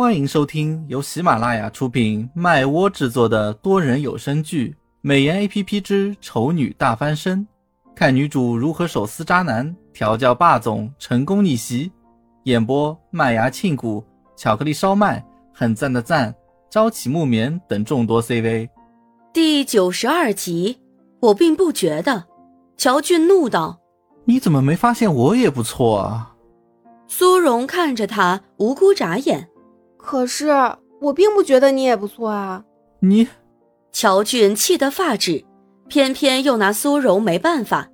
欢迎收听由喜马拉雅出品、麦窝制作的多人有声剧《美颜 A P P 之丑女大翻身》，看女主如何手撕渣男、调教霸总、成功逆袭。演播：麦芽庆谷、巧克力烧麦、很赞的赞、朝起木棉等众多 C V。第九十二集，我并不觉得。乔俊怒道：“你怎么没发现我也不错啊？”苏荣看着他，无辜眨眼。可是我并不觉得你也不错啊！你，乔俊气得发指，偏偏又拿苏柔没办法，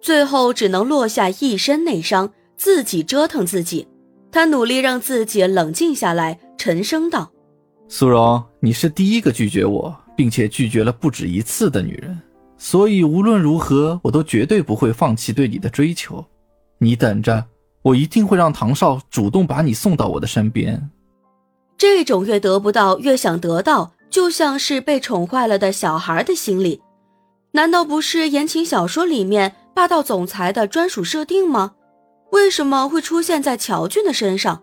最后只能落下一身内伤，自己折腾自己。他努力让自己冷静下来，沉声道：“苏荣，你是第一个拒绝我，并且拒绝了不止一次的女人，所以无论如何，我都绝对不会放弃对你的追求。你等着，我一定会让唐少主动把你送到我的身边。”这种越得不到越想得到，就像是被宠坏了的小孩的心理，难道不是言情小说里面霸道总裁的专属设定吗？为什么会出现在乔俊的身上？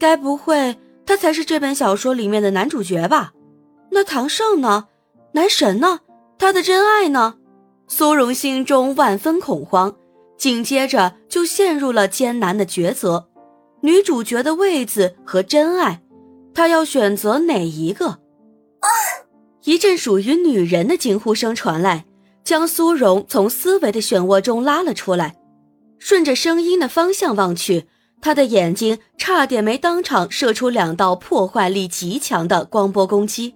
该不会他才是这本小说里面的男主角吧？那唐胜呢？男神呢？他的真爱呢？苏荣心中万分恐慌，紧接着就陷入了艰难的抉择：女主角的位子和真爱。他要选择哪一个？一阵属于女人的惊呼声传来，将苏荣从思维的漩涡中拉了出来。顺着声音的方向望去，他的眼睛差点没当场射出两道破坏力极强的光波攻击。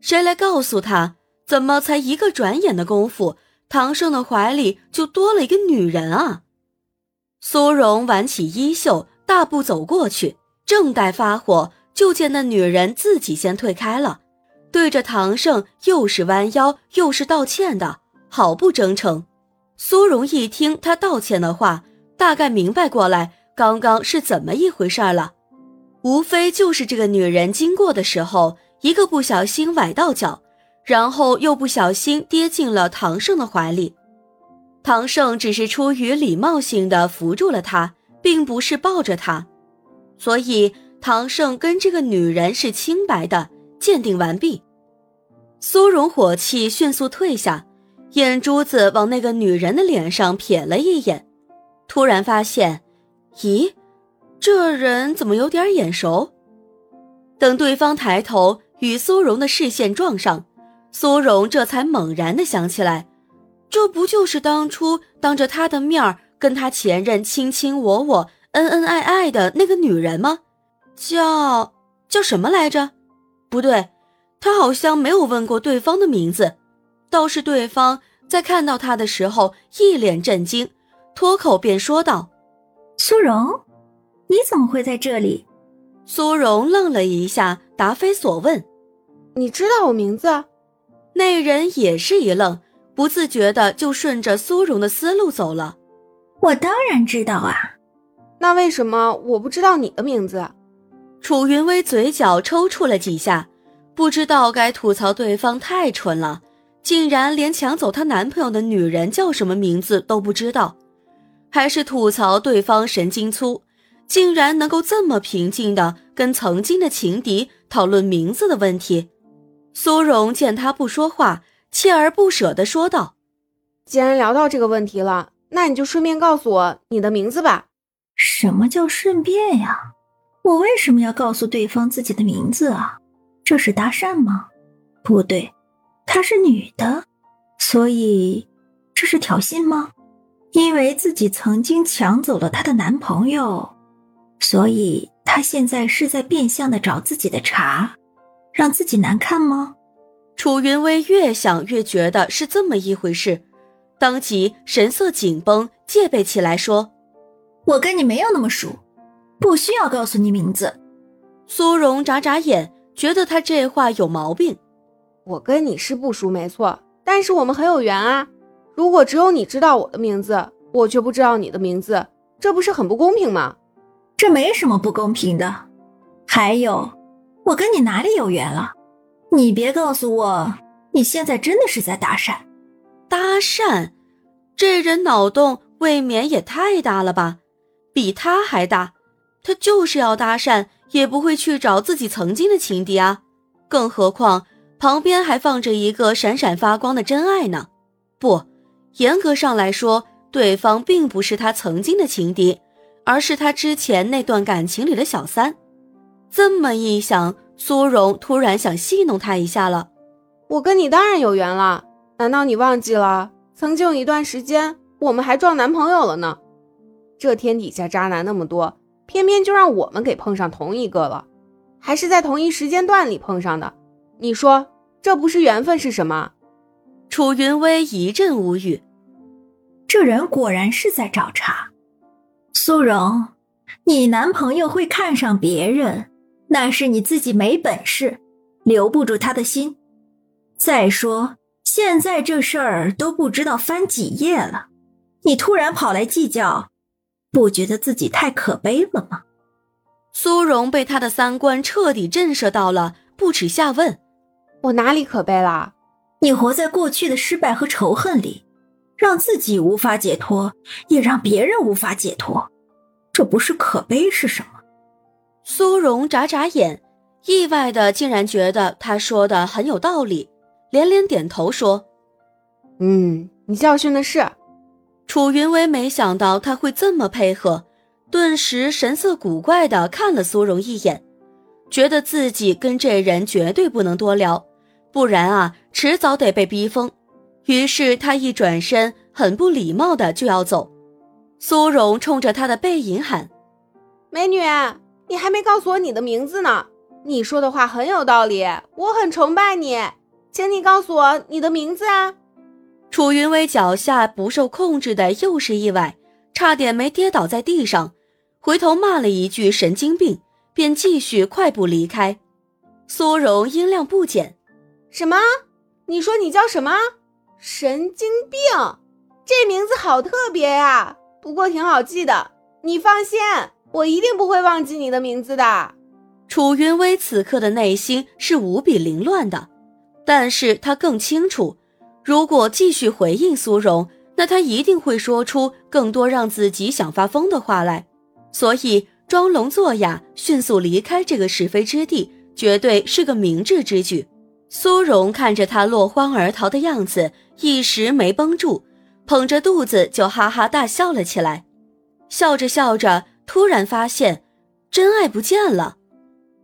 谁来告诉他，怎么才一个转眼的功夫，唐胜的怀里就多了一个女人啊？苏荣挽起衣袖，大步走过去，正待发火。就见那女人自己先退开了，对着唐胜又是弯腰又是道歉的，好不真诚。苏荣一听他道歉的话，大概明白过来刚刚是怎么一回事了，无非就是这个女人经过的时候一个不小心崴到脚，然后又不小心跌进了唐胜的怀里，唐胜只是出于礼貌性的扶住了她，并不是抱着她，所以。唐胜跟这个女人是清白的，鉴定完毕。苏荣火气迅速退下，眼珠子往那个女人的脸上瞥了一眼，突然发现，咦，这人怎么有点眼熟？等对方抬头与苏荣的视线撞上，苏荣这才猛然的想起来，这不就是当初当着他的面跟他前任卿卿我我、恩恩爱爱的那个女人吗？叫叫什么来着？不对，他好像没有问过对方的名字，倒是对方在看到他的时候一脸震惊，脱口便说道：“苏荣，你怎么会在这里？”苏荣愣了一下，答非所问：“你知道我名字？”那人也是一愣，不自觉的就顺着苏荣的思路走了。“我当然知道啊，那为什么我不知道你的名字？”楚云薇嘴角抽搐了几下，不知道该吐槽对方太蠢了，竟然连抢走她男朋友的女人叫什么名字都不知道，还是吐槽对方神经粗，竟然能够这么平静的跟曾经的情敌讨论名字的问题。苏荣见他不说话，锲而不舍地说道：“既然聊到这个问题了，那你就顺便告诉我你的名字吧。”什么叫顺便呀？我为什么要告诉对方自己的名字啊？这是搭讪吗？不对，她是女的，所以这是挑衅吗？因为自己曾经抢走了她的男朋友，所以她现在是在变相的找自己的茬，让自己难看吗？楚云薇越想越觉得是这么一回事，当即神色紧绷，戒备起来说：“我跟你没有那么熟。”不需要告诉你名字。苏荣眨眨眼，觉得他这话有毛病。我跟你是不熟，没错，但是我们很有缘啊。如果只有你知道我的名字，我却不知道你的名字，这不是很不公平吗？这没什么不公平的。还有，我跟你哪里有缘了？你别告诉我，你现在真的是在搭讪。搭讪，这人脑洞未免也太大了吧？比他还大。他就是要搭讪，也不会去找自己曾经的情敌啊。更何况旁边还放着一个闪闪发光的真爱呢。不，严格上来说，对方并不是他曾经的情敌，而是他之前那段感情里的小三。这么一想，苏荣突然想戏弄他一下了。我跟你当然有缘了，难道你忘记了？曾经有一段时间，我们还撞男朋友了呢。这天底下渣男那么多，偏偏就让我们给碰上同一个了，还是在同一时间段里碰上的。你说这不是缘分是什么？楚云薇一阵无语。这人果然是在找茬。苏荣，你男朋友会看上别人，那是你自己没本事，留不住他的心。再说。现在这事儿都不知道翻几页了，你突然跑来计较，不觉得自己太可悲了吗？苏荣被他的三观彻底震慑到了，不耻下问：“我哪里可悲了？你活在过去的失败和仇恨里，让自己无法解脱，也让别人无法解脱，这不是可悲是什么？”苏荣眨眨眼，意外的竟然觉得他说的很有道理。连连点头说：“嗯，你教训的是。”楚云薇没想到他会这么配合，顿时神色古怪的看了苏荣一眼，觉得自己跟这人绝对不能多聊，不然啊，迟早得被逼疯。于是他一转身，很不礼貌的就要走。苏荣冲着他的背影喊：“美女，你还没告诉我你的名字呢。你说的话很有道理，我很崇拜你。”请你告诉我你的名字啊！楚云薇脚下不受控制的又是意外，差点没跌倒在地上，回头骂了一句“神经病”，便继续快步离开。苏荣音量不减：“什么？你说你叫什么？神经病？这名字好特别呀！不过挺好记的，你放心，我一定不会忘记你的名字的。”楚云薇此刻的内心是无比凌乱的。但是他更清楚，如果继续回应苏荣，那他一定会说出更多让自己想发疯的话来。所以装聋作哑，迅速离开这个是非之地，绝对是个明智之举。苏荣看着他落荒而逃的样子，一时没绷住，捧着肚子就哈哈大笑了起来。笑着笑着，突然发现真爱不见了，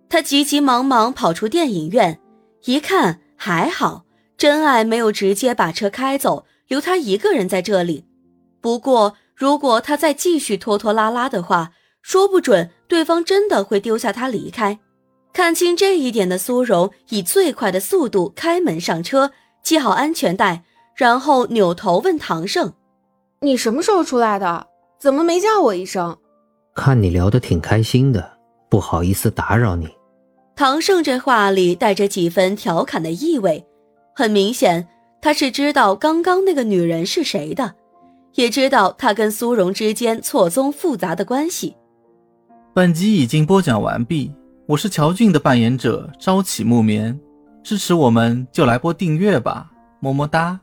他急急忙忙跑出电影院，一看。还好，真爱没有直接把车开走，留他一个人在这里。不过，如果他再继续拖拖拉拉的话，说不准对方真的会丢下他离开。看清这一点的苏荣，以最快的速度开门上车，系好安全带，然后扭头问唐胜：“你什么时候出来的？怎么没叫我一声？”看你聊得挺开心的，不好意思打扰你。唐胜这话里带着几分调侃的意味，很明显他是知道刚刚那个女人是谁的，也知道他跟苏荣之间错综复杂的关系。本集已经播讲完毕，我是乔俊的扮演者朝起暮眠，支持我们就来播订阅吧，么么哒。